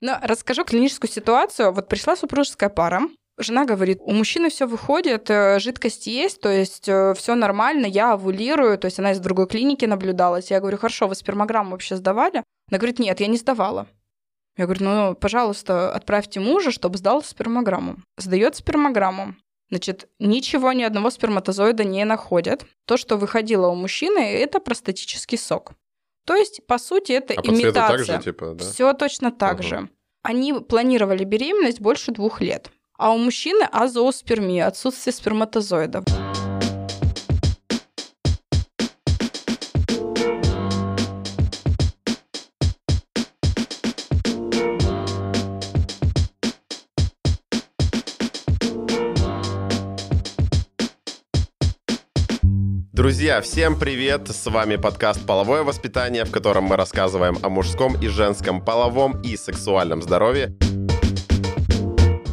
Но расскажу клиническую ситуацию. Вот пришла супружеская пара, Жена говорит, у мужчины все выходит, э, жидкость есть, то есть э, все нормально, я овулирую, то есть она из другой клиники наблюдалась. Я говорю, хорошо, вы спермограмму вообще сдавали? Она говорит, нет, я не сдавала. Я говорю, ну, пожалуйста, отправьте мужа, чтобы сдал спермограмму. Сдает спермограмму. Значит, ничего, ни одного сперматозоида не находят. То, что выходило у мужчины, это простатический сок. То есть, по сути, это а имитация. По так же, типа, да? Все точно так угу. же. Они планировали беременность больше двух лет. А у мужчины азооспермия, отсутствие сперматозоидов. Друзья, всем привет! С вами подкаст «Половое воспитание», в котором мы рассказываем о мужском и женском половом и сексуальном здоровье.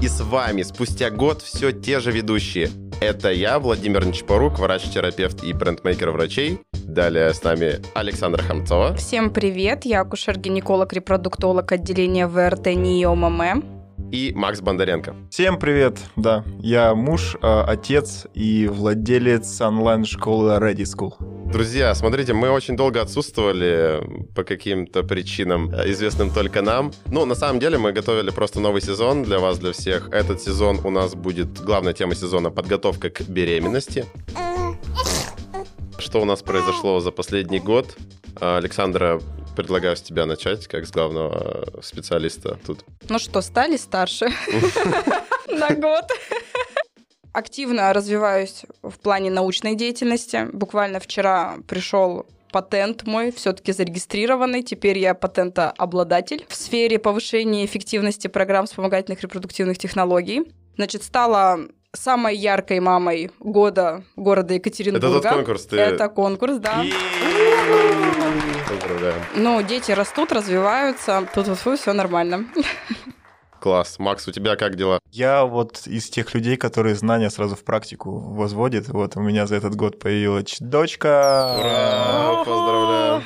И с вами спустя год все те же ведущие. Это я, Владимир Нечпорук, врач-терапевт и брендмейкер врачей. Далее с нами Александра Хамцова. Всем привет, я акушер-гинеколог, репродуктолог отделения ВРТ НИОММ и Макс Бондаренко. Всем привет, да, я муж, а, отец и владелец онлайн-школы Ready School. Друзья, смотрите, мы очень долго отсутствовали по каким-то причинам, э, известным только нам. Ну, на самом деле, мы готовили просто новый сезон для вас, для всех. Этот сезон у нас будет, главная тема сезона — подготовка к беременности. Что у нас произошло за последний год? Александра предлагаю с тебя начать, как с главного э, специалиста тут. Ну что, стали старше на год. Активно развиваюсь в плане научной деятельности. Буквально вчера пришел патент мой, все-таки зарегистрированный. Теперь я патентообладатель в сфере повышения эффективности программ вспомогательных репродуктивных технологий. Значит, стала самой яркой мамой года города Екатеринбурга. Это тот конкурс, ты... Это конкурс, да. Поздравляем. Ну, дети растут, развиваются, тут вот все нормально. Класс. Макс, у тебя как дела? Я вот из тех людей, которые знания сразу в практику возводят. Вот у меня за этот год появилась дочка. Ура! Поздравляю.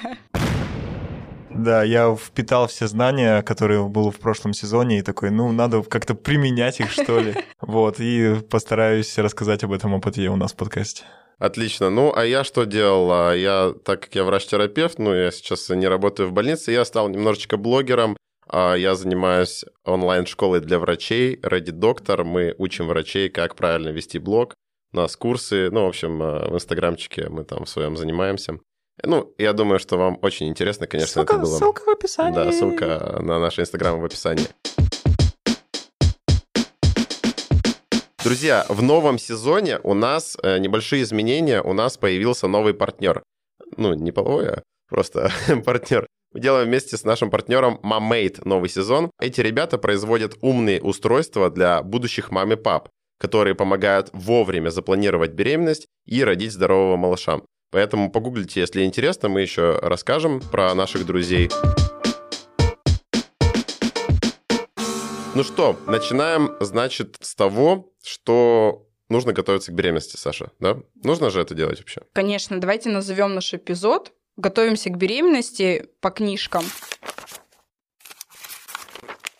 Да, я впитал все знания, которые было в прошлом сезоне, и такой, ну, надо как-то применять их, что ли. Вот, и постараюсь рассказать об этом опыте у нас в подкасте. Отлично. Ну, а я что делал? А я, так как я врач-терапевт, ну, я сейчас не работаю в больнице, я стал немножечко блогером. А я занимаюсь онлайн-школой для врачей, Ready Doctor. Мы учим врачей, как правильно вести блог. У нас курсы, ну, в общем, в инстаграмчике мы там в своем занимаемся. Ну, я думаю, что вам очень интересно, конечно, ссылка, это было. Ссылка в описании. Да, ссылка на наш инстаграм в описании. Друзья, в новом сезоне у нас э, небольшие изменения, у нас появился новый партнер. Ну, не половой, а просто партнер. Мы делаем вместе с нашим партнером Mamate новый сезон. Эти ребята производят умные устройства для будущих мам и пап, которые помогают вовремя запланировать беременность и родить здорового малыша. Поэтому погуглите, если интересно, мы еще расскажем про наших друзей. Ну что, начинаем, значит, с того, что нужно готовиться к беременности, Саша, да? Нужно же это делать вообще? Конечно, давайте назовем наш эпизод «Готовимся к беременности по книжкам».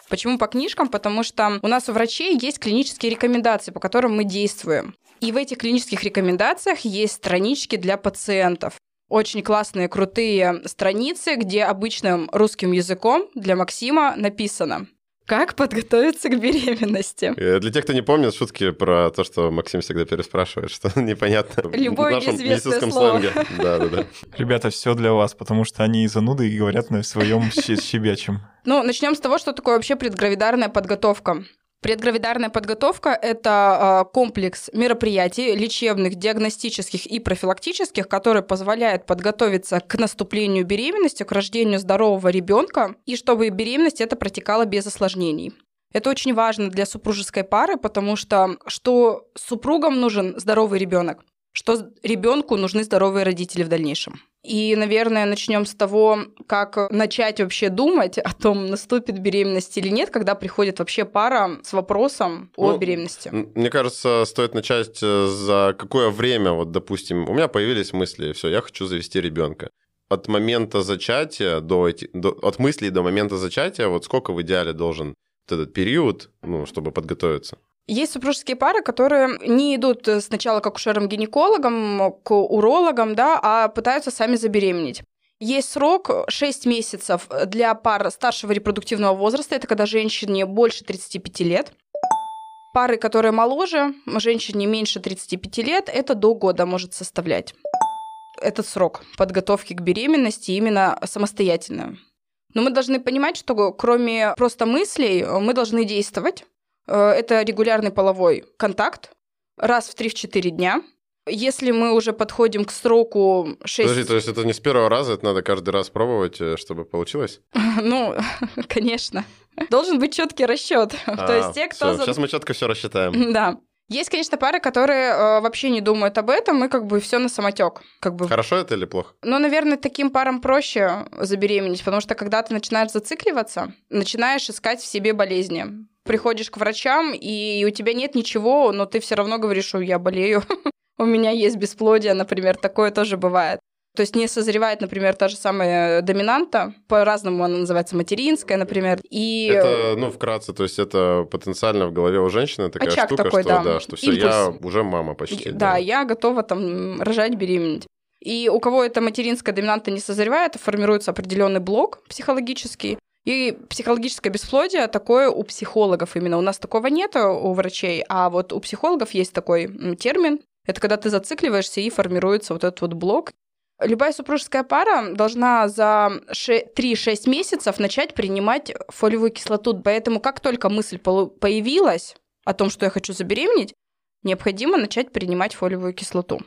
Почему по книжкам? Потому что у нас у врачей есть клинические рекомендации, по которым мы действуем. И в этих клинических рекомендациях есть странички для пациентов. Очень классные, крутые страницы, где обычным русским языком для Максима написано как подготовиться к беременности? Э, для тех, кто не помнит, шутки про то, что Максим всегда переспрашивает, что непонятно Любое в нашем медицинском слово. сленге. Да, да, да. Ребята, все для вас, потому что они зануды и говорят на своем щебячем. Ну, начнем с того, что такое вообще предгравидарная подготовка. Предгравидарная подготовка – это а, комплекс мероприятий лечебных, диагностических и профилактических, который позволяет подготовиться к наступлению беременности, к рождению здорового ребенка, и чтобы беременность это протекала без осложнений. Это очень важно для супружеской пары, потому что что супругам нужен здоровый ребенок, что ребенку нужны здоровые родители в дальнейшем. И, наверное, начнем с того, как начать вообще думать о том, наступит беременность или нет, когда приходит вообще пара с вопросом о ну, беременности. Мне кажется, стоит начать э, за какое время, вот, допустим, у меня появились мысли, все, я хочу завести ребенка. от момента зачатия до, до от мыслей до момента зачатия, вот сколько в идеале должен этот период, ну, чтобы подготовиться? Есть супружеские пары, которые не идут сначала к акушерам-гинекологам, к урологам, да, а пытаются сами забеременеть. Есть срок 6 месяцев для пар старшего репродуктивного возраста, это когда женщине больше 35 лет. Пары, которые моложе, женщине меньше 35 лет, это до года может составлять этот срок подготовки к беременности именно самостоятельно. Но мы должны понимать, что кроме просто мыслей мы должны действовать. Э, это регулярный половой контакт раз в 3-4 дня. Если мы уже подходим к сроку 6... Подожди, то есть это не с первого раза, это надо каждый раз пробовать, э, чтобы получилось? Ну, конечно. Должен быть четкий расчет. То есть те, кто... Сейчас мы четко все рассчитаем. Да. Есть, конечно, пары, которые э, вообще не думают об этом, и как бы все на самотек. Как бы... Хорошо это или плохо? Ну, наверное, таким парам проще забеременеть, потому что когда ты начинаешь зацикливаться, начинаешь искать в себе болезни. Приходишь к врачам, и у тебя нет ничего, но ты все равно говоришь, что я болею. У меня есть бесплодие, например, такое тоже бывает. То есть не созревает, например, та же самая доминанта, по-разному она называется материнская, например, и... Это, ну, вкратце, то есть это потенциально в голове у женщины такая Очаг штука, такой, что, да. да, что все, я уже мама почти. Да, да, я готова там рожать, беременеть. И у кого эта материнская доминанта не созревает, формируется определенный блок психологический, и психологическое бесплодие такое у психологов именно. У нас такого нет у врачей, а вот у психологов есть такой термин. Это когда ты зацикливаешься и формируется вот этот вот блок. Любая супружеская пара должна за 3-6 месяцев начать принимать фолиевую кислоту. Поэтому как только мысль появилась о том, что я хочу забеременеть, необходимо начать принимать фолиевую кислоту.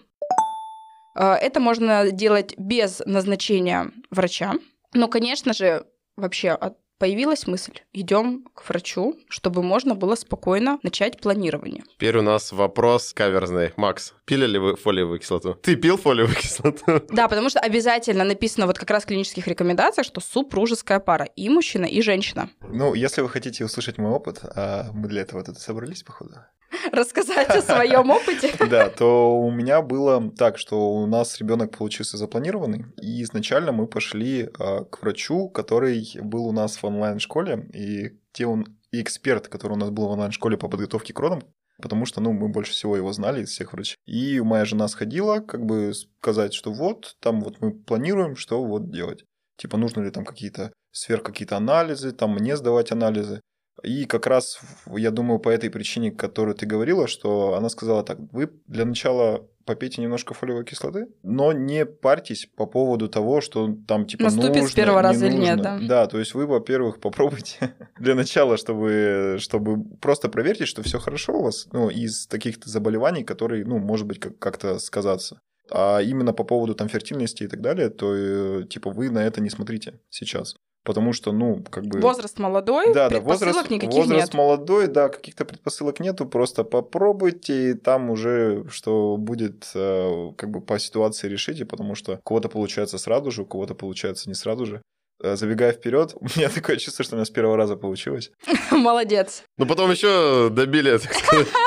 Э, это можно делать без назначения врача. Но, конечно же, вообще появилась мысль, идем к врачу, чтобы можно было спокойно начать планирование. Теперь у нас вопрос каверзный. Макс, пили ли вы фолиевую кислоту? Ты пил фолиевую кислоту? Да, потому что обязательно написано вот как раз в клинических рекомендациях, что супружеская пара и мужчина, и женщина. Ну, если вы хотите услышать мой опыт, а мы для этого тут собрались, походу, рассказать о своем опыте. Да, то у меня было так, что у нас ребенок получился запланированный, и изначально мы пошли а, к врачу, который был у нас в онлайн-школе, и где он эксперт, который у нас был в онлайн-школе по подготовке к родам, потому что, ну, мы больше всего его знали из всех врачей. И моя жена сходила, как бы сказать, что вот, там вот мы планируем, что вот делать. Типа, нужно ли там какие-то сверх какие-то анализы, там мне сдавать анализы. И как раз, я думаю, по этой причине, которую ты говорила, что она сказала так, вы для начала попейте немножко фолиевой кислоты, но не парьтесь по поводу того, что там типа Наступит нужно, с первого не раза нужно. или нет, да? Да, то есть вы, во-первых, попробуйте для начала, чтобы, чтобы просто проверьте, что все хорошо у вас, ну, из таких-то заболеваний, которые, ну, может быть, как- как-то сказаться. А именно по поводу там фертильности и так далее, то э, типа вы на это не смотрите сейчас. Потому что, ну, как бы... Возраст молодой, Да, да, возраст, никаких возраст нет. молодой, да, каких-то предпосылок нету, просто попробуйте, и там уже что будет, э, как бы по ситуации решите, потому что у кого-то получается сразу же, у кого-то получается не сразу же. Э, Забегая вперед, у меня такое чувство, что у меня с первого раза получилось. Молодец. Ну, потом еще добили, так сказать.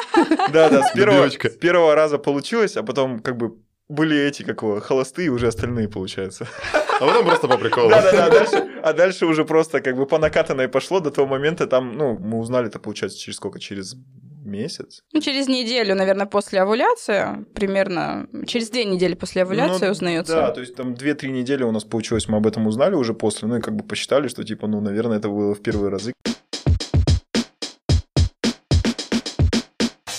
Да, да, с первого, с первого раза получилось, а потом как бы были эти, как его, холостые, уже остальные, получается. А потом просто по приколу. Да-да-да, а дальше, а дальше уже просто как бы по накатанной пошло до того момента, там, ну, мы узнали это, получается, через сколько? Через месяц? Ну, через неделю, наверное, после овуляции, примерно через две недели после овуляции Ну, узнается. Да, то есть там 2-3 недели у нас получилось, мы об этом узнали уже после, ну и как бы посчитали, что типа, ну, наверное, это было в первые разы.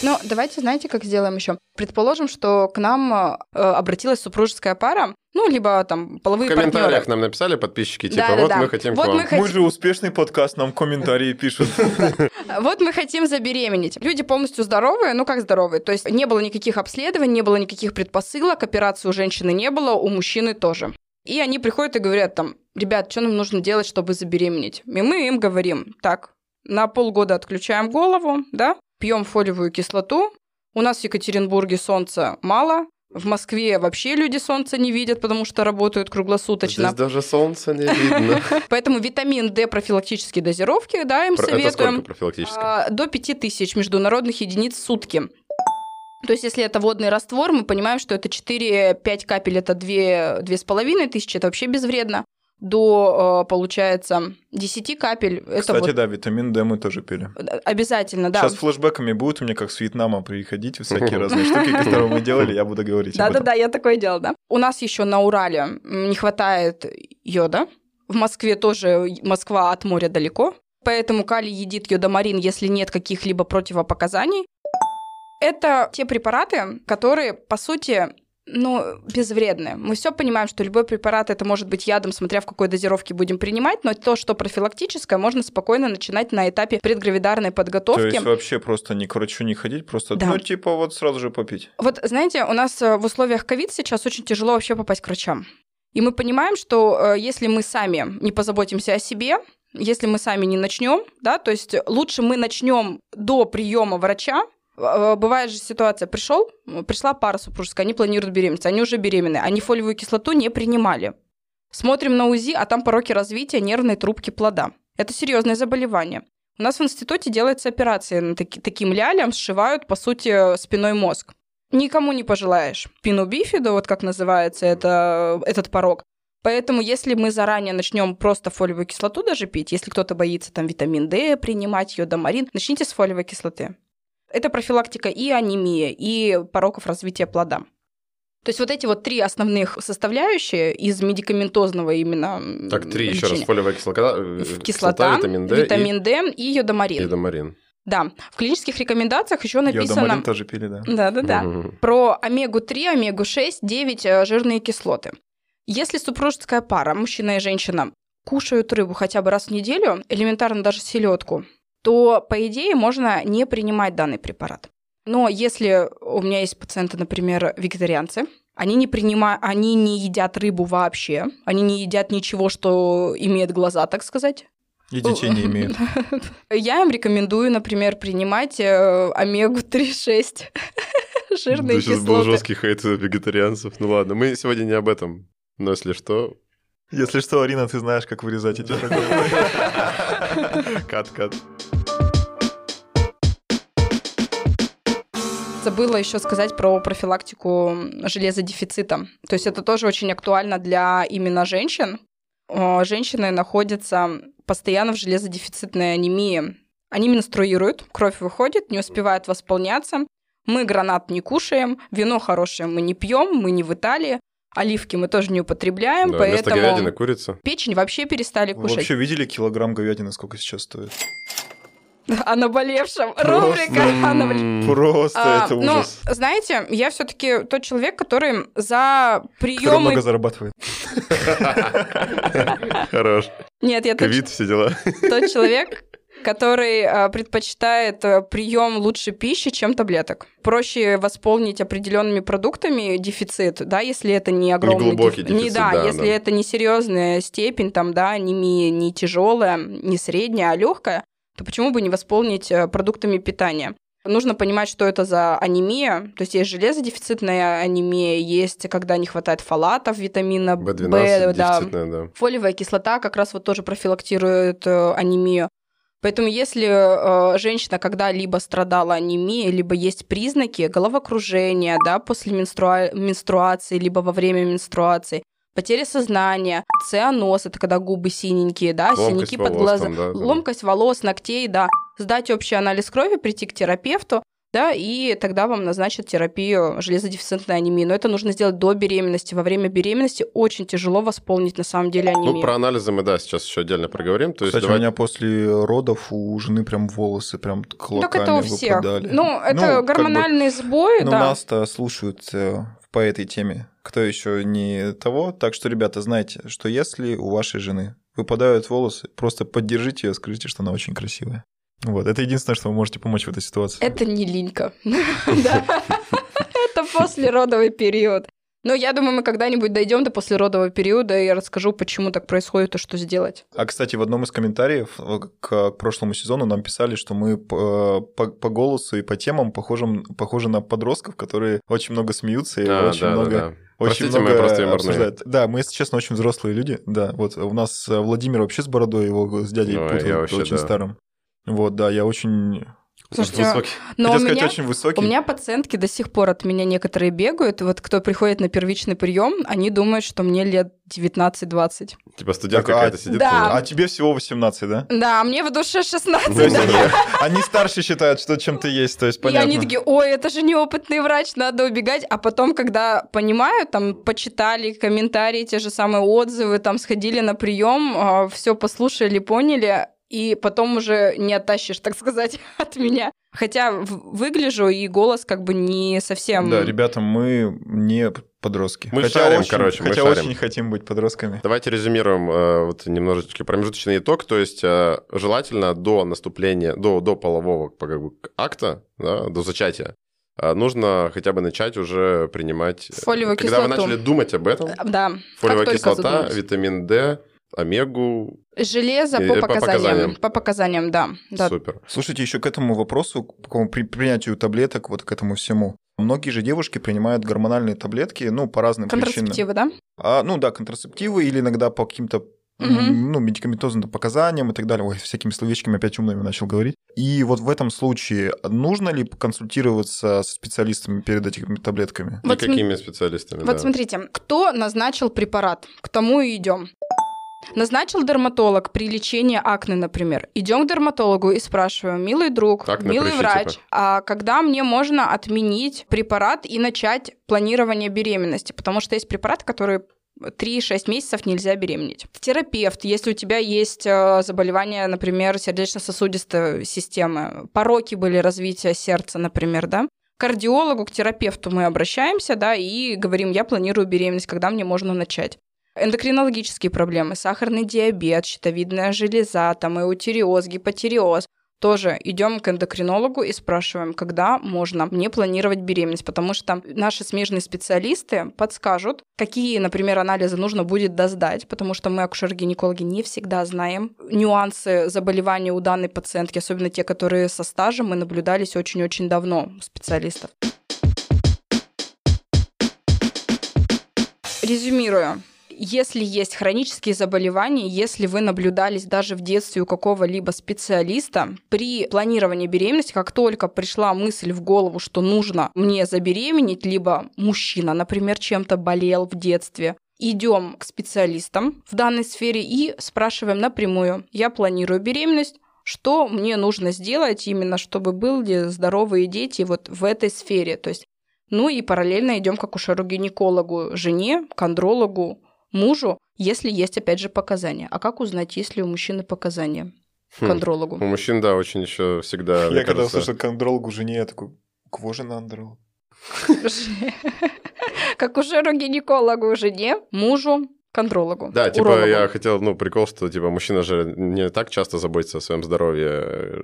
Ну, давайте, знаете, как сделаем еще? Предположим, что к нам э, обратилась супружеская пара, ну, либо там В половые комментариях партнеры. нам написали подписчики, типа, Да-да-да. вот мы хотим Вот к вам. мы хотим- Мы же успешный подкаст, нам комментарии пишут. Вот мы хотим забеременеть. Люди полностью здоровые, ну как здоровые? То есть не было никаких обследований, не было никаких предпосылок, операции у женщины не было, у мужчины тоже. И они приходят и говорят там, ребят, что нам нужно делать, чтобы забеременеть? И мы им говорим, так, на полгода отключаем голову, да, пьем фолиевую кислоту. У нас в Екатеринбурге солнца мало, в Москве вообще люди солнца не видят, потому что работают круглосуточно. Здесь даже солнца не видно. Поэтому витамин D профилактические дозировки, да, им советуем. А, До 5000 международных единиц в сутки. То есть, если это водный раствор, мы понимаем, что это 4-5 капель, это 2, 2,5 тысячи, это вообще безвредно. До, э, получается, 10 капель. Это Кстати, вот да, витамин D мы тоже пили. обязательно, да. Сейчас флешбэками будет у меня как с Вьетнама приходить, всякие разные штуки, которые мы делали, я буду говорить. Да-да-да, я такое делал, да. У нас еще на Урале не хватает йода. В Москве тоже Москва от моря далеко. Поэтому калий едит йодомарин, если нет каких-либо противопоказаний. Это те препараты, которые, по сути, ну, безвредны. Мы все понимаем, что любой препарат это может быть ядом, смотря в какой дозировке будем принимать, но то, что профилактическое, можно спокойно начинать на этапе предгравидарной То подготовки. есть вообще просто ни к врачу не ходить, просто, Да. ну, типа вот сразу же попить. Вот знаете, у нас э, в условиях ковид сейчас очень тяжело вообще попасть к врачам. И мы понимаем, что э, если мы сами не позаботимся о себе, если мы сами не начнем, да, то есть лучше мы начнем до приема врача. Бывает же ситуация, пришел, пришла пара супружеская, они планируют беременность, они уже беременны, они фолиевую кислоту не принимали. Смотрим на УЗИ, а там пороки развития нервной трубки плода. Это серьезное заболевание. У нас в институте делается операция на таки- таким лялям, сшивают, по сути, спиной мозг. Никому не пожелаешь. Пину бифиду, вот как называется это, этот порог. Поэтому, если мы заранее начнем просто фолиевую кислоту даже пить, если кто-то боится там витамин D принимать, йодомарин, начните с фолиевой кислоты. Это профилактика и анемии, и пороков развития плода. То есть вот эти вот три основных составляющие из медикаментозного именно Так, три еще раз. лечения. Фолиевая кислота, э, Кислота, витамин D витамин D и и йодомарин. йодомарин. Да, в клинических рекомендациях еще написано... Йодомарин тоже пили, да. Да-да-да. Про омегу-3, омегу-6, 9 э, жирные кислоты. Если супружеская пара, мужчина и женщина, кушают рыбу хотя бы раз в неделю, элементарно даже селедку, то, по идее, можно не принимать данный препарат. Но если у меня есть пациенты, например, вегетарианцы, они не принимают, они не едят рыбу вообще, они не едят ничего, что имеет глаза, так сказать. И детей не имеют. Я им рекомендую, например, принимать э, омегу-3,6 жирные Да, сейчас был жесткий хейт вегетарианцев. Ну ладно, мы сегодня не об этом. Но если что, Если что, Арина, ты знаешь, как вырезать эти кат-кат. Забыла еще сказать про профилактику железодефицита. То есть это тоже очень актуально для именно женщин. О, Женщины находятся постоянно в железодефицитной анемии. Они менструируют, кровь выходит, не успевает восполняться. Мы гранат не кушаем, вино хорошее мы не пьем, мы не в Италии, оливки мы тоже не употребляем, Да, вместо поэтому говядины курица. печень вообще перестали Вы кушать. вообще видели килограмм говядины, сколько сейчас стоит? О наболевшем. Рубрика о наболевшем. Просто А, это ну, ужас. знаете, я все-таки тот человек, который за Который приемы... много зарабатывает. Хорош. Нет, я Ковид, все дела. тот человек, который а, предпочитает прием лучше пищи, чем таблеток. Проще восполнить определенными продуктами дефицит, да, если это не огромный глубокий деф- Не, дефицит, да, да, если да. это не серьезная степень, там, да, анемия не тяжелая, не средняя, а легкая, то почему бы не восполнить э, продуктами питания? Нужно понимать, что это за анемия. То есть есть железодефицитная анемия, есть когда не хватает фолатов, витамина B12 В, да, да. Фолиевая кислота как раз вот тоже профилактирует э, анемию. Поэтому если э, женщина когда-либо страдала анемией, либо есть признаки головокружения, да, после менструа- менструации, либо во время менструации, потеря сознания, цианоз, это когда губы синенькие, да, Ломкость синяки под волос глазом, там, да, да. ломкость волос, ногтей, да, сдать общий анализ крови, прийти к терапевту, да, и тогда вам назначат терапию железодефицитной анемии. Но это нужно сделать до беременности. Во время беременности очень тяжело восполнить на самом деле анемию. Ну, про анализы мы, да, сейчас еще отдельно проговорим. То есть Кстати, давай- у меня после родов у жены прям волосы прям клоками Так это у всех. выпадали. Ну, это как бы- гормональный сбой, Ну, да. нас-то слушают э, по этой теме. Кто еще не того. Так что, ребята, знайте, что если у вашей жены выпадают волосы, просто поддержите ее, скажите, что она очень красивая. Вот, это единственное, что вы можете помочь в этой ситуации. Это не линька. Это послеродовый период. Но я думаю, мы когда-нибудь дойдем до послеродового периода, и я расскажу, почему так происходит и что сделать. А, кстати, в одном из комментариев э, к прошлому сезону нам писали, что мы по, по- по голосу и по темам похожим, похожи на подростков, которые очень много смеются и А, очень да, да, много... да. Очень Простите, мы много просто юморные. обсуждают. Да, мы, если честно, очень взрослые люди. Да, вот у нас э, Владимир вообще с бородой, его с дядей Ой, я путают вообще, очень да. старым. Вот, да, я очень... Слушайте, Высокий. но Хотел у сказать, меня, очень высокий. у меня пациентки до сих пор от меня некоторые бегают. Вот кто приходит на первичный прием, они думают, что мне лет 19-20. Типа студент Так, а- какая-то сидит. Да. А тебе всего 18, да? Да, а мне в душе 16. То есть Ну, они, да. они старше считают, что чем ты есть, то есть И понятно. они такие, ой, это же неопытный врач, надо убегать. А потом, когда понимают, там, почитали комментарии, те же самые отзывы, там, сходили на прием, все послушали, поняли, и потом уже не оттащишь, так сказать, от меня. Хотя выгляжу, и голос как бы не совсем... Да, ребята, мы не подростки. Мы хотя шарим, очень, короче, мы Хотя шарим. очень хотим быть подростками. Давайте резюмируем э, вот немножечко промежуточный итог. То есть э, желательно до наступления, до, до полового как бы, акта, да, до зачатия, э, нужно хотя бы начать уже принимать... э, Фолиевую Когда вы кислоту. начали думать об этом, Да, фолиевая кислота, задумались. витамин D, омегу, Железо И- по по показаниям. показаниям. По показаниям, да. да. супер. Слушайте, еще к этому вопросу, к такому при- принятию таблеток, вот к этому всему. Многие же девушки принимают гормональные таблетки, ну, по разным причинам. Контрацептивы, да? А, ну да, контрацептивы или иногда по каким-то м, ну, медикаментозным показаниям и так далее. Ой, всякими словечками опять умными начал говорить. И вот в этом случае нужно ли консультироваться с специалистами перед этими таблетками? И Вот см- какими специалистами? Вот да. смотрите, кто назначил препарат, к тому и идем. Назначил дерматолог при лечении акне, например. Идем к дерматологу и спрашиваем, милый друг, Акне, милый врач, типа. а когда мне можно отменить препарат и начать планирование беременности? Потому что есть препараты, которые 3-6 месяцев нельзя беременеть. Терапевт, если у тебя есть э, заболевание, например, сердечно-сосудистой системы, пороки были развития сердца, например, да, к кардиологу, к терапевту мы обращаемся, да, и говорим, я планирую беременность, когда мне можно начать. Эндокринологические проблемы, сахарный диабет, щитовидная железа, там эутериоз, гипотериоз. Тоже идем к эндокринологу и спрашиваем, когда можно мне планировать беременность, потому что наши смежные специалисты подскажут, какие, например, анализы нужно будет досдать, потому что мы, акушеры-гинекологи, не всегда знаем нюансы заболевания у данной пациентки, особенно те, которые со стажем и наблюдались очень-очень давно у специалистов. Резюмируя, если есть хронические заболевания, если вы наблюдались даже в детстве у какого-либо специалиста, при планировании беременности, как только пришла мысль в голову, что нужно мне забеременеть, либо мужчина, например, чем-то болел в детстве, идем к специалистам в данной сфере и спрашиваем напрямую, я планирую беременность, что мне нужно сделать именно, чтобы были здоровые дети вот в этой сфере. То есть ну и параллельно идем к акушеру-гинекологу, жене, к андрологу, мужу, если есть, опять же, показания. А как узнать, есть ли у мужчины показания к Хм. У мужчин, да, очень еще всегда, Я когда кажется... услышал к андрологу жене, я такой, кого же на андролог? К акушеру-гинекологу, жене, мужу, к андрологу. Да, типа урологу. я хотел, ну, прикол, что типа мужчина же не так часто заботится о своем здоровье, э,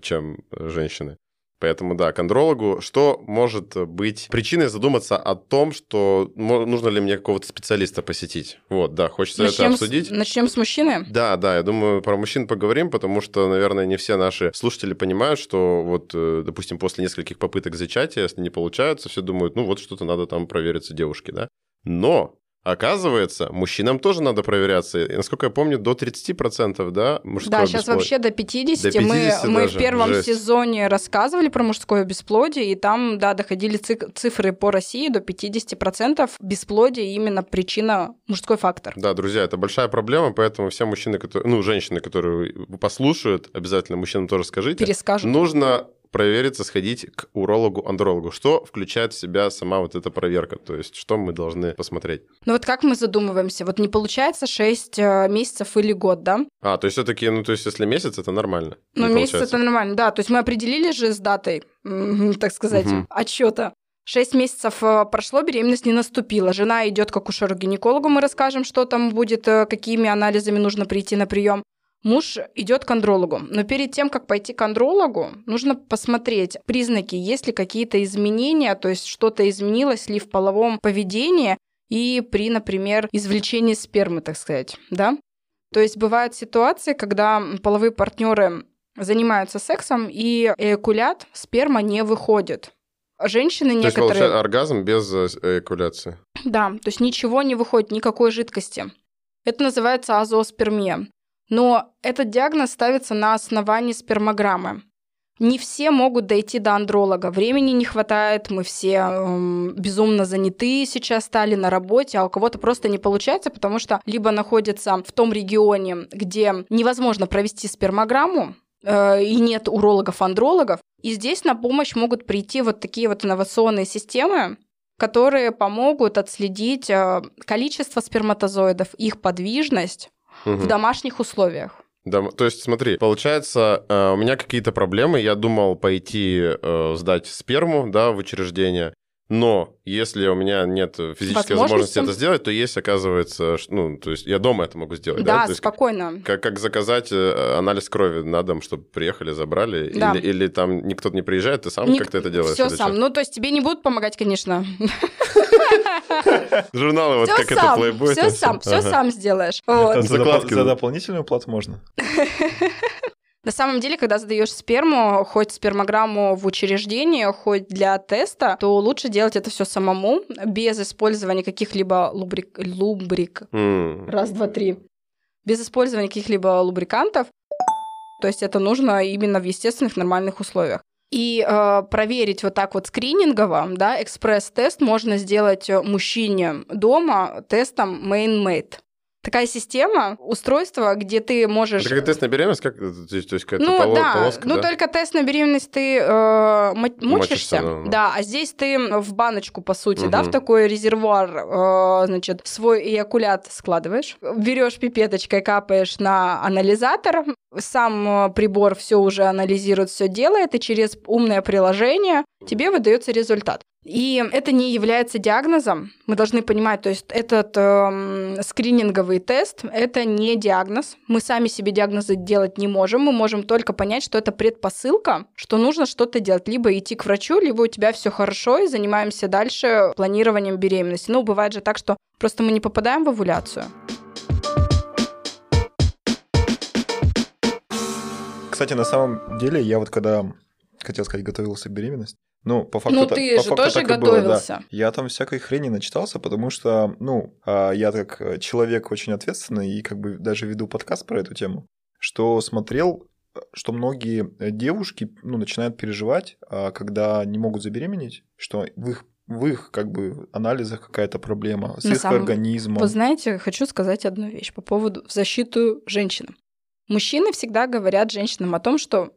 чем женщины. Поэтому, да, к андрологу. Что может быть причиной задуматься о том, что нужно ли мне какого-то специалиста посетить? Вот, да, хочется это Начнем с, обсудить. начнем с мужчины. Да, да, я думаю, про мужчин поговорим, потому что, наверное, не все наши слушатели понимают, что вот, э, допустим, после нескольких попыток зачатия, если не получаются, все думают, ну вот что-то надо там провериться девушке, да? Но Оказывается, мужчинам тоже надо проверяться. И, насколько я помню, до 30%, да, мужское Да, сейчас бесплодие? вообще до 50. До 50 мы, мы даже, в первом жесть. сезоне рассказывали про мужское бесплодие, и там, да, доходили цифры по России до 50% бесплодия именно причина мужской фактор. Да, друзья, это большая проблема, поэтому все мужчины, которые, ну, женщины, которые послушают, обязательно мужчинам тоже скажите. Перескажут. Нужно провериться, сходить к урологу-андрологу. Что включает в себя сама вот эта проверка? То есть, что мы должны посмотреть? Ну вот как мы задумываемся? Вот не получается 6 месяцев или год, да? А, то есть все-таки, ну, то есть, если месяц, это нормально. Ну, не месяц получается? это нормально, да. То есть мы определили же с датой, так сказать, Мгм. отчета. Шесть месяцев э, прошло, беременность не наступила. Жена идет к акушеру-гинекологу, мы расскажем, что там будет, э, какими анализами нужно прийти на прием. Муж идет к андрологу. Но перед тем, как пойти к андрологу, нужно посмотреть признаки, есть ли какие-то изменения, то есть что-то изменилось ли в половом поведении и при, например, извлечении спермы, так сказать, да? То есть бывают ситуации, когда половые партнеры занимаются сексом, и эякулят, сперма не выходит. Женщины То есть, некоторые... получается, оргазм без э, эякуляции. Да, то есть ничего не выходит, никакой жидкости. Это называется азооспермия. Но этот диагноз ставится на основании спермограммы. Не все могут дойти до андролога. Времени не хватает, мы все эм, безумно заняты сейчас стали на работе, а у кого-то просто не получается, потому что либо находится в том регионе, где невозможно провести спермограмму, э, и нет урологов-андрологов. И здесь на помощь могут прийти вот такие вот инновационные системы, которые помогут отследить э, количество сперматозоидов, их подвижность угу. в домашних условиях. Да, то есть смотри, получается, э, у меня какие-то проблемы, я думал пойти э, сдать сперму, да, в учреждение, но если у меня нет физической возможности это сделать, то есть, оказывается, ну, то есть я дома это могу сделать. Да, да? То спокойно. Есть, как, как заказать э, анализ крови на дом, чтобы приехали, забрали, да. или, или там никто не приезжает, ты сам Ник... как-то это делаешь? Все сам. Что? Ну, то есть тебе не будут помогать, конечно. Журналы, вот как это Playboy. Все сам, все сам сделаешь. За дополнительную плату можно. На самом деле, когда сдаешь сперму, хоть спермограмму в учреждении, хоть для теста, то лучше делать это все самому, без использования каких-либо лубрик... лубрик... Mm. Раз, два, три. Без использования каких-либо лубрикантов. То есть это нужно именно в естественных нормальных условиях. И э, проверить вот так вот скринингово, да, экспресс-тест можно сделать мужчине дома тестом MainMate такая система, устройство, где ты можешь... Это как тест на беременность? Как, то есть, то есть ну, поло, да. полоска, ну, да? только тест на беременность ты э, мочишься, Мочишься, да, да, а здесь ты в баночку, по сути, угу. да, в такой резервуар, э, значит, свой эякулят складываешь, берешь пипеточкой, капаешь на анализатор, сам э, прибор все уже анализирует, все делает, и через умное приложение тебе выдается результат. И это не является диагнозом. Мы должны понимать, то есть этот э, скрининговый тест это не диагноз. Мы сами себе диагнозы делать не можем. Мы можем только понять, что это предпосылка, что нужно что-то делать. Либо идти к врачу, либо у тебя все хорошо, и занимаемся дальше планированием беременности. Ну, бывает же так, что просто мы не попадаем в овуляцию. Кстати, на самом деле, я вот когда хотел сказать, готовился к беременности, ну, по факту, ну, ты по же факту тоже готовился. Было, да. Я там всякой хрени начитался, потому что, ну, а, я как человек очень ответственный и как бы даже веду подкаст про эту тему, что смотрел, что многие девушки, ну, начинают переживать, а, когда не могут забеременеть, что в их в их как бы анализах какая-то проблема с На их самом... организмом. Вы знаете, хочу сказать одну вещь по поводу в защиту женщинам. Мужчины всегда говорят женщинам о том, что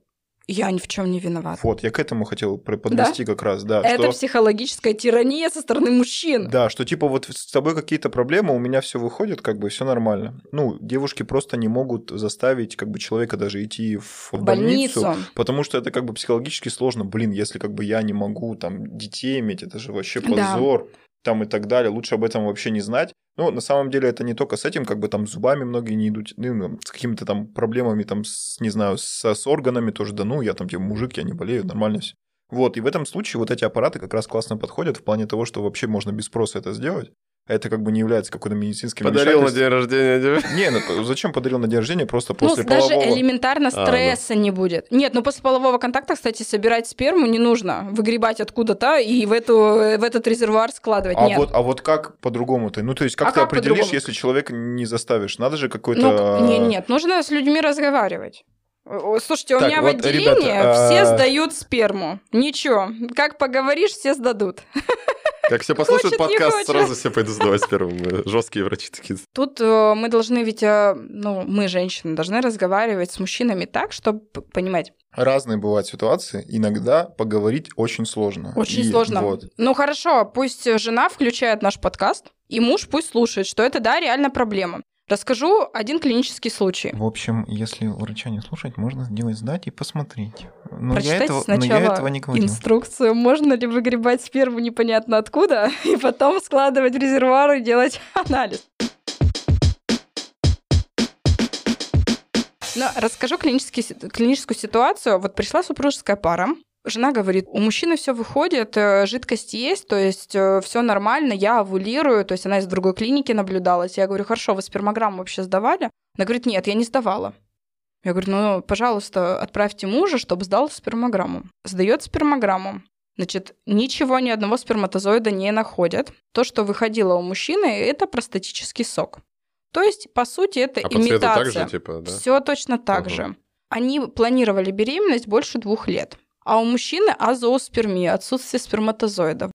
я ни в чем не виноват. Вот, я к этому хотел подвести да? как раз, да. Это что... психологическая тирания со стороны мужчин. Да, что типа вот с тобой какие-то проблемы, у меня все выходит, как бы все нормально. Ну, девушки просто не могут заставить как бы человека даже идти в, больницу, больницу, потому что это как бы психологически сложно. Блин, если как бы я не могу там детей иметь, это же вообще позор. Да там и так далее. Лучше об этом вообще не знать. Ну, на самом деле, это не только с этим, как бы там зубами многие не идут, ну, с какими-то там проблемами, там, с, не знаю, с, с органами тоже, да ну, я там, типа, мужик, я не болею, нормально все. Вот, и в этом случае вот эти аппараты как раз классно подходят в плане того, что вообще можно без спроса это сделать это как бы не является какой-то медицинским Подарил на день рождения тебе? Не, ну зачем подарил на день рождения? Просто ну, после даже полового... элементарно стресса а, да. не будет. Нет, ну после полового контакта, кстати, собирать сперму не нужно. Выгребать откуда-то и в, эту, в этот резервуар складывать. А, Нет. Вот, а вот как по-другому-то? Ну, то есть, как а ты как определишь, если человека не заставишь? Надо же какой-то... Ну, нет, нет, нужно с людьми разговаривать. Слушайте, у так, меня вот, в отделении ребята, все а... сдают сперму. Ничего, как поговоришь, все сдадут. Как все послушают подкаст, сразу все пойдут сдавать первым. Жесткие врачи такие. Тут э, мы должны ведь, э, ну, мы, женщины, должны разговаривать с мужчинами так, чтобы понимать. Разные бывают ситуации. Иногда поговорить очень сложно. Очень и сложно. Вот. Ну хорошо, пусть жена включает наш подкаст, и муж пусть слушает, что это, да, реально проблема. Расскажу один клинический случай. В общем, если врача не слушать, можно сделать сдать и посмотреть. Но Прочитайте я этого, сначала но я этого не говорил. инструкцию, можно ли выгребать сперму непонятно откуда, и потом складывать в резервуар и делать анализ. Но расскажу клиническую ситуацию. Вот пришла супружеская пара, Жена говорит, у мужчины все выходит, э, жидкость есть, то есть э, все нормально, я овулирую, то есть она из другой клиники наблюдалась. Я говорю, хорошо, вы спермограмму вообще сдавали? Она говорит, нет, я не сдавала. Я говорю, ну, пожалуйста, отправьте мужа, чтобы сдал спермограмму. Сдает спермограмму. Значит, ничего, ни одного сперматозоида не находят. То, что выходило у мужчины, это простатический сок. То есть, по сути, это а имитация. Так же, типа, да? Все точно так угу. же. они планировали беременность больше двух лет. А у мужчины азооспермия, отсутствие сперматозоидов.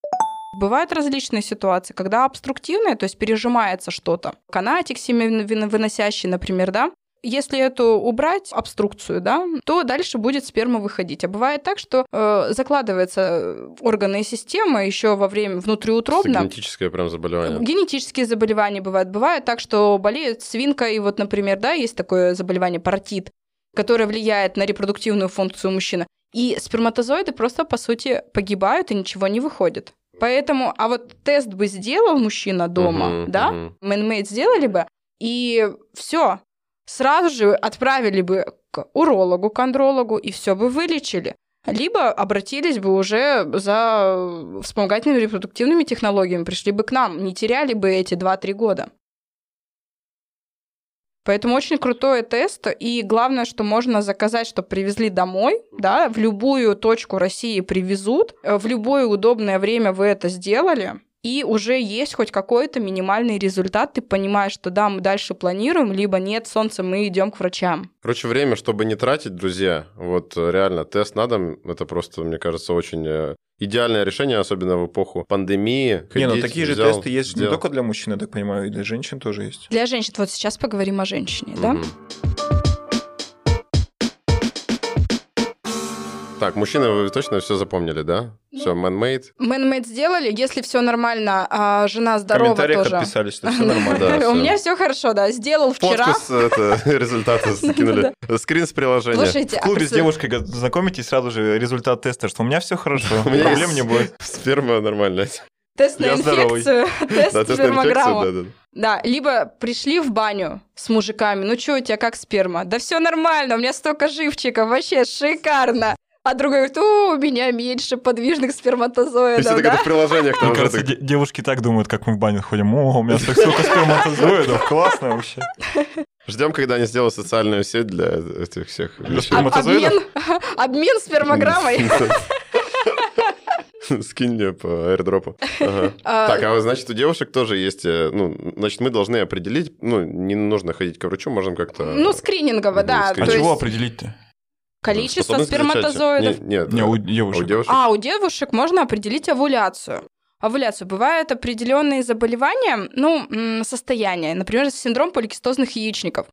Бывают различные ситуации, когда обструктивное, то есть пережимается что-то. Канатик семявыносящий, например, да, если эту убрать, обструкцию, да, то дальше будет сперма выходить. А бывает так, что э, закладывается органы и система еще во время внутриутробно. Генетическое прям заболевание. Генетические заболевания бывают. Бывает так, что болеет свинка, и вот, например, да, есть такое заболевание паротит, которое влияет на репродуктивную функцию мужчины. И сперматозоиды просто, по сути, погибают, и ничего не выходит. Поэтому, а вот тест бы сделал мужчина дома, uh-huh, да, uh-huh. мэнмейд сделали бы, и все, сразу же отправили бы к урологу, к андрологу, и все бы вылечили. Либо обратились бы уже за вспомогательными репродуктивными технологиями, пришли бы к нам, не теряли бы эти 2-3 года. Поэтому очень крутой тест, и главное, что можно заказать, чтобы привезли домой, да, в любую точку России привезут, в любое удобное время вы это сделали, и уже есть хоть какой-то минимальный результат, ты понимаешь, что да, мы дальше планируем, либо нет, солнце, мы идем к врачам. Короче, время, чтобы не тратить, друзья, вот э, реально, тест на дом, это просто, мне кажется, очень э, идеальное решение, особенно в эпоху пандемии. Ходить, не, ну такие взял, же тесты есть сделал. не только для мужчин, я так понимаю, и для женщин тоже есть. Для женщин. Вот сейчас поговорим о женщине, угу. да? Так, мужчины, вы точно все запомнили, да? Ну, все, man-made. Man-made сделали, если все нормально, а жена здорова тоже. В отписали, что все нормально. У меня все хорошо, да. Сделал вчера. Результаты скинули. Скрин с приложения. Слушайте, В клубе с девушкой знакомитесь, сразу же результат теста, что у меня все хорошо, проблем не будет. Сперма нормальная. Тест на инфекцию, тест спермограмму. Да, либо пришли в баню с мужиками, ну что у тебя, как сперма? Да все нормально, у меня столько живчиков, вообще шикарно. А другой говорит, у меня меньше подвижных сперматозоидов, Если да? это в приложениях. Мне кажется, девушки так думают, как мы в баню ходим. О, у меня столько сперматозоидов, классно вообще. Ждем, когда они сделают социальную сеть для этих всех сперматозоидов. Обмен, обмен спермограммой. Скинь мне по аирдропу. Ага. А, так, а значит, у девушек тоже есть, э, ну, значит, мы должны определить, ну, не нужно ходить к врачу, можем как-то... Ну, скринингово, да. А чего определить-то? Количество сперматозоидов. Нет, не, у девушек. у девушек. А, у девушек можно определить овуляцию. Овуляцию. Бывают определенные заболевания, ну, состояния. Например, синдром поликистозных яичников.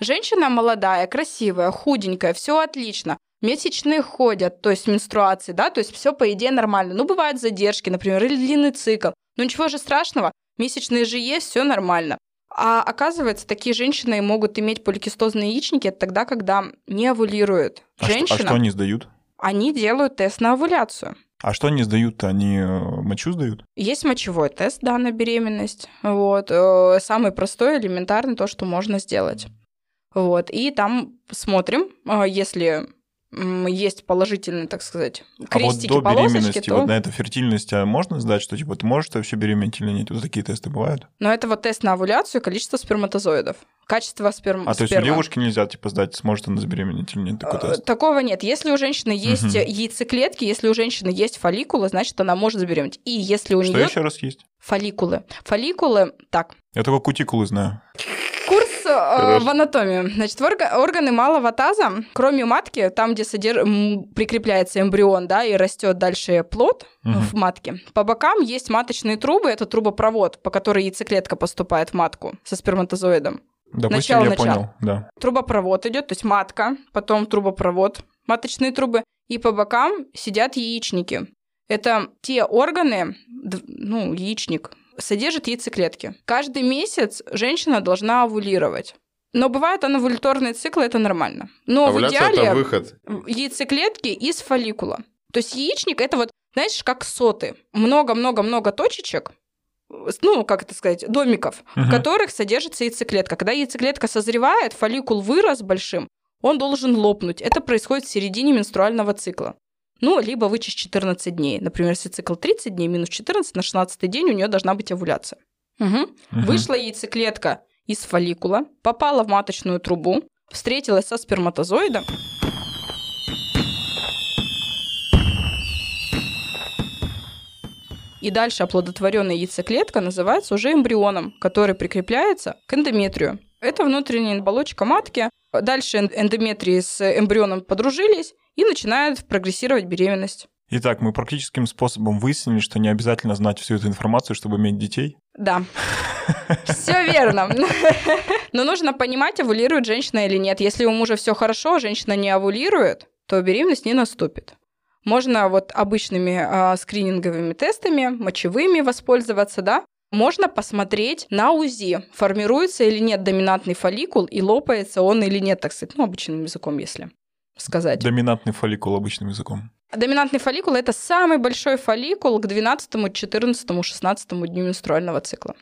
Женщина молодая, красивая, худенькая, все отлично. Месячные ходят, то есть менструации, да, то есть все по идее нормально. Ну, бывают задержки, например, или длинный цикл. Но ничего же страшного, месячные же есть, все нормально. А оказывается, такие женщины могут иметь поликистозные яичники тогда, когда не овулируют. Женщина, а, что, а что они сдают? Они делают тест на овуляцию. А что они сдают-то? Они э, мочу сдают? Есть мочевой тест, да, на беременность. Вот. Э, самый простой, элементарный, то, что можно сделать. Вот. И там смотрим, э, если есть положительные, так сказать, крестики, а вот до беременности, то... вот на эту фертильность а можно сдать, что типа ты можешь вообще беременеть или нет? Вот такие тесты бывают? Но это вот тест на овуляцию и количество сперматозоидов. Качество сперм... А то есть у девушки нельзя типа сдать, сможет она забеременеть или нет такой э, тест? Такого нет. Если у женщины есть угу. яйцеклетки, если у женщины есть фолликулы, значит она может забеременеть. И если у нее... Что еще раз есть? Фолликулы. Фолликулы, так. Я только кутикулы знаю. Э, в анатомию. Значит, органы малого таза, кроме матки, там, где прикрепляется эмбрион, да, и растет дальше плод угу. в матке, по бокам есть маточные трубы, это трубопровод, по которой яйцеклетка поступает в матку со сперматозоидом. Допустим, начало, я начало. понял, да. Трубопровод идет, то есть матка, потом трубопровод, маточные трубы, и по бокам сидят яичники. Это те органы, ну, яичник, содержит яйцеклетки. Каждый месяц женщина должна овулировать. Но бывают анавуляторные циклы, это нормально. Но Овуляция в идеале это выход. яйцеклетки из фолликула. То есть яичник это вот, знаешь, как соты. Много-много-много точечек, ну, как это сказать, домиков, угу. в которых содержится яйцеклетка. Когда яйцеклетка созревает, фолликул вырос большим, он должен лопнуть. Это происходит в середине менструального цикла. Ну, либо вычесть 14 дней. Например, если цикл 30 дней, минус 14, на 16 день у нее должна быть овуляция. Угу. Угу. Вышла яйцеклетка из фолликула, попала в маточную трубу, встретилась со сперматозоидом. И дальше оплодотворенная яйцеклетка называется уже эмбрионом, который прикрепляется к эндометрию. Это внутренняя оболочка матки, Дальше эндометрии с эмбрионом подружились и начинает прогрессировать беременность. Итак, мы практическим способом выяснили, что не обязательно знать всю эту информацию, чтобы иметь детей. Да. Все верно. Но нужно понимать, овулирует женщина или нет. Если у мужа все хорошо, женщина не овулирует, то беременность не наступит. Можно вот обычными э, скрининговыми тестами, мочевыми воспользоваться, да. Можно посмотреть на УЗИ, формируется или нет доминантный фолликул и лопается он или нет, так сказать, ну, обычным языком, если сказать. Доминантный фолликул обычным языком. Доминантный фолликул – это самый большой фолликул к 12, 14, 16 дню менструального цикла.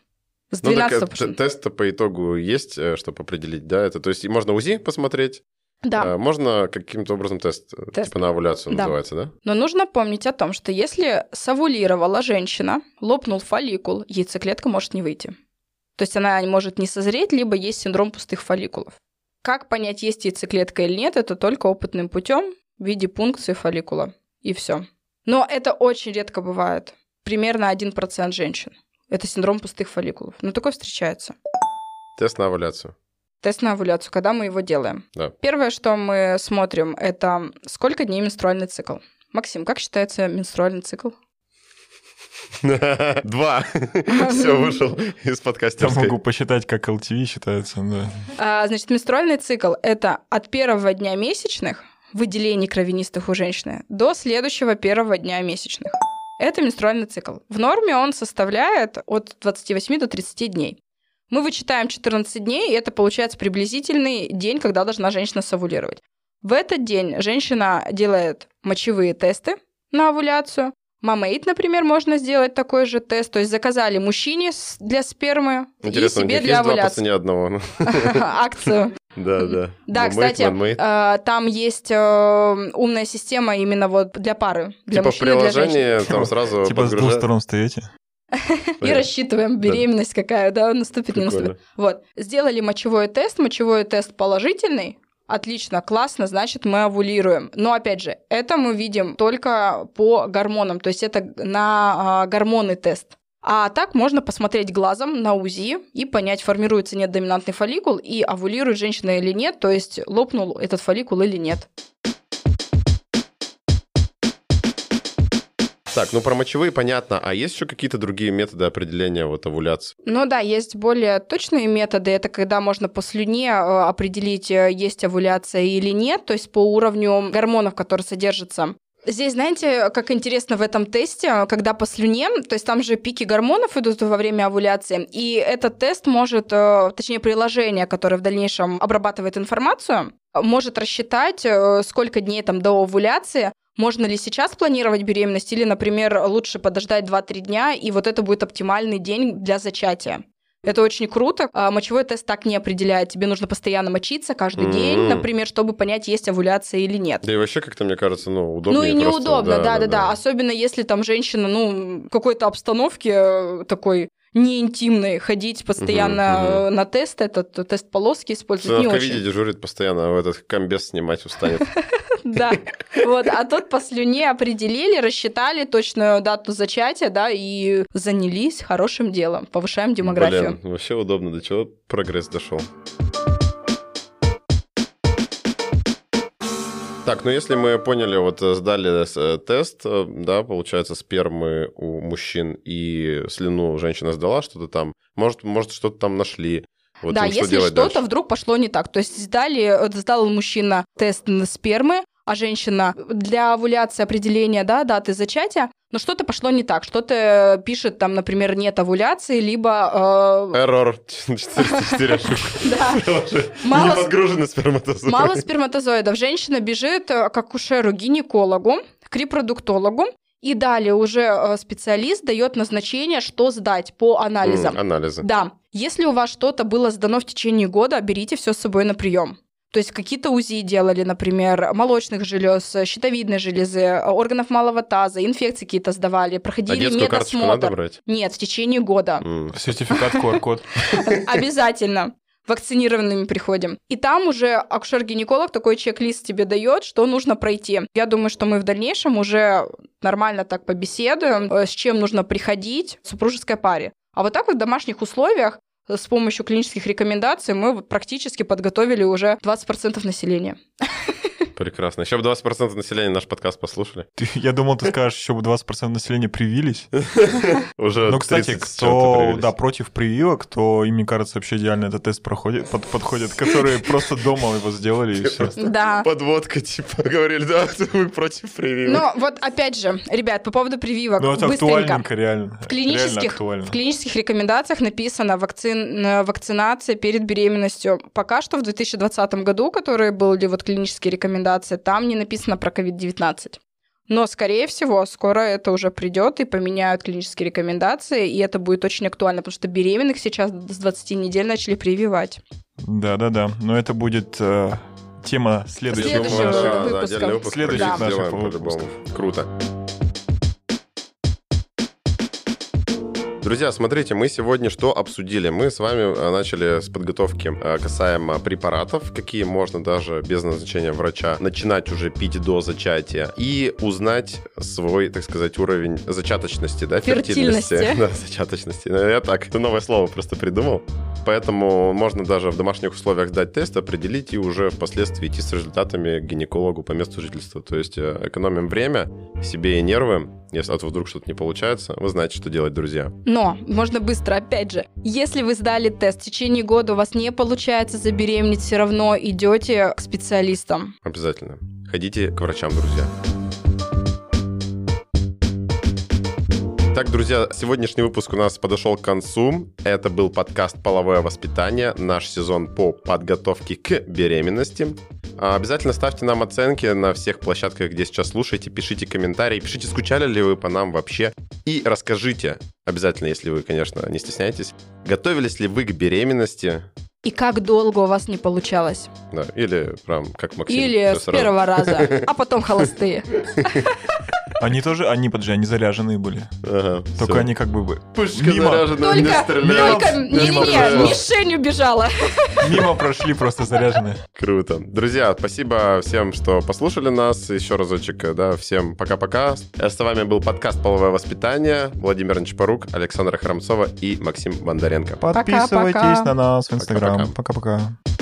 С 12 ну, так, тест по итогу есть, э, чтобы определить, да? Это, то есть можно УЗИ посмотреть, да. А можно каким-то образом тест, э, тест. типа на овуляцию да. называется, да? Но нужно помнить о том, что если совулировала женщина, лопнул фолликул, яйцеклетка может не выйти. То есть она может не созреть, либо есть синдром пустых фолликулов. Как понять, есть яйцеклетка или нет, это только опытным путем в виде пункции фолликула. И все. Но это очень редко бывает. Примерно 1% женщин. Это синдром пустых фолликулов. Но такое встречается. Тест на овуляцию. Тест на овуляцию, когда мы его делаем. Да. Первое, что мы смотрим, это сколько дней менструальный цикл. Максим, как считается менструальный цикл? Два. Все, вышел из подкаста. Я могу посчитать, как LTV считается. Да. А, значит, менструальный цикл – это от первого дня месячных выделений кровянистых у женщины до следующего первого дня месячных. Это менструальный цикл. В норме он составляет от 28 до 30 дней. Мы вычитаем 14 дней, и это получается приблизительный день, когда должна женщина совулировать. В этот день женщина делает мочевые тесты на овуляцию, Мамейт, например, можно сделать такой же тест. То есть заказали мужчине для спермы Интересно, и себе для есть овуляции. Два по одного. Акцию. Да, да. Да, кстати, э, там есть э, умная система именно вот для пары, для типа женщин. там сразу Типа с двух сторон стоите? И рассчитываем беременность какая, да, наступит, не наступит. Вот. Сделали мочевой тест, мочевой тест положительный, Отлично, классно, значит, мы овулируем. Но опять же, это мы видим только по гормонам, то есть это на а, гормоны тест. А так можно посмотреть глазом на УЗИ и понять, формируется нет доминантный фолликул и овулирует женщина или нет, то есть лопнул этот фолликул или нет. Так, ну про мочевые понятно. А есть еще какие-то другие методы определения вот овуляции? Ну да, есть более точные методы. Это когда можно по слюне э, определить, э, есть овуляция или нет, то есть по уровню гормонов, которые содержатся Здесь, знаете, как интересно в этом тесте, когда по слюне, то есть там же пики гормонов идут во время овуляции, и этот тест может, э, точнее, приложение, которое в дальнейшем обрабатывает информацию, может рассчитать, сколько дней там до овуляции можно ли сейчас планировать беременность или, например, лучше подождать 2-3 дня, и вот это будет оптимальный день для зачатия? Это очень круто. А мочевой тест так не определяет. Тебе нужно постоянно мочиться каждый mm-hmm. день, например, чтобы понять, есть овуляция или нет. Да и вообще как-то, мне кажется, ну, удобнее Ну и неудобно, да-да-да. Да. Особенно если там женщина, ну, в какой-то обстановке э, такой не интимной, ходить постоянно угу, на тест, этот тест полоски использовать Она не в ковиде очень. дежурит постоянно, а в этот комбез снимать устанет. Да, вот, а тут по слюне определили, рассчитали точную дату зачатия, да, и занялись хорошим делом, повышаем демографию. Блин, вообще удобно, до чего прогресс дошел. Так, ну если мы поняли, вот э, сдали э, тест, э, да, получается, спермы у мужчин и слюну женщина сдала, что-то там, может, может что-то там нашли. Вот да, если что что-то вдруг пошло не так. То есть сдали, сдал мужчина тест на спермы, а женщина для овуляции определения да, даты зачатия, но что-то пошло не так, что-то пишет там, например, нет овуляции, либо... Э... Эррор 404 Да. Не подгружены сперматозоиды. Мало сперматозоидов. Женщина бежит э, к акушеру-гинекологу, к репродуктологу, и далее уже э, специалист дает назначение, что сдать по анализам. анализы. Да. Если у вас что-то было сдано в течение года, берите все с собой на прием. То есть какие-то УЗИ делали, например, молочных желез, щитовидной железы, органов малого таза, инфекции какие-то сдавали, проходили а детскую медосмотр. надо брать? Нет, в течение года. Mm. Сертификат QR-код. Обязательно вакцинированными приходим. И там уже акушер-гинеколог такой чек-лист тебе дает, что нужно пройти. Я думаю, что мы в дальнейшем уже нормально так побеседуем, э, с чем нужно приходить в супружеской паре. А вот так вот в домашних условиях с помощью клинических рекомендаций мы практически подготовили уже 20% населения. Прекрасно. Еще бы 20% населения наш подкаст послушали. Я думал, ты скажешь, еще бы 20% населения привились. Уже Ну, кстати, 30 с чем-то кто, да, против прививок, то им, мне кажется, вообще идеально этот тест проходит, под- подходит, которые просто дома его сделали и все. Да. Подводка, типа, говорили, да, вы против прививок. Но вот опять же, ребят, по поводу прививок, Ну, это актуальненько, реально. В Реально клинических, актуально. в клинических рекомендациях написано вакцин, вакцинация перед беременностью. Пока что в 2020 году, которые были вот клинические рекомендации, там не написано про COVID-19. Но, скорее всего, скоро это уже придет и поменяют клинические рекомендации, и это будет очень актуально, потому что беременных сейчас с 20 недель начали прививать. Да-да-да, но это будет э, тема следующего. Следующего да, да, выпуска. отдельный выпуск Следующих наших выпусков. Круто. Друзья, смотрите, мы сегодня что обсудили? Мы с вами э, начали с подготовки э, касаемо препаратов, какие можно даже без назначения врача начинать уже пить до зачатия и узнать свой, так сказать, уровень зачаточности, да, Фертильности. Да, зачаточности. Ну, Я так, это новое слово просто придумал. Поэтому можно даже в домашних условиях сдать тест, определить и уже впоследствии идти с результатами к гинекологу по месту жительства. То есть э, экономим время, себе и нервы. Если от вдруг что-то не получается, вы знаете, что делать, друзья. Но можно быстро, опять же, если вы сдали тест в течение года, у вас не получается забеременеть, все равно идете к специалистам. Обязательно. Ходите к врачам, друзья. Так, друзья, сегодняшний выпуск у нас подошел к концу. Это был подкаст «Половое воспитание», наш сезон по подготовке к беременности. А, Обязательно ставьте нам оценки на всех площадках, где сейчас слушаете, пишите комментарии, пишите, скучали ли вы по нам вообще. И расскажите, обязательно, если вы, конечно, не стесняетесь, готовились ли вы к беременности, И как долго у вас не получалось? да, или прям как Максим. Или с сразу. первого раза, а потом холостые. Они тоже, они, подожди, они заряженные были. Ага, Только всё. они как бы Пушка мимо, заряжена, не Только, стреляет. только, мимо не-не-не, прошло. мишень убежала. мимо прошли просто заряженные. Круто. Друзья, спасибо всем, что послушали нас. Еще разочек, э, да, всем пока-пока. С вами был подкаст «Половое воспитание». Владимир Нечпорук, Александра Храмцова и Максим Бондаренко. Подписывайтесь Пока-пока. на нас в Инстаграм. Пока-пока. Пока-пока.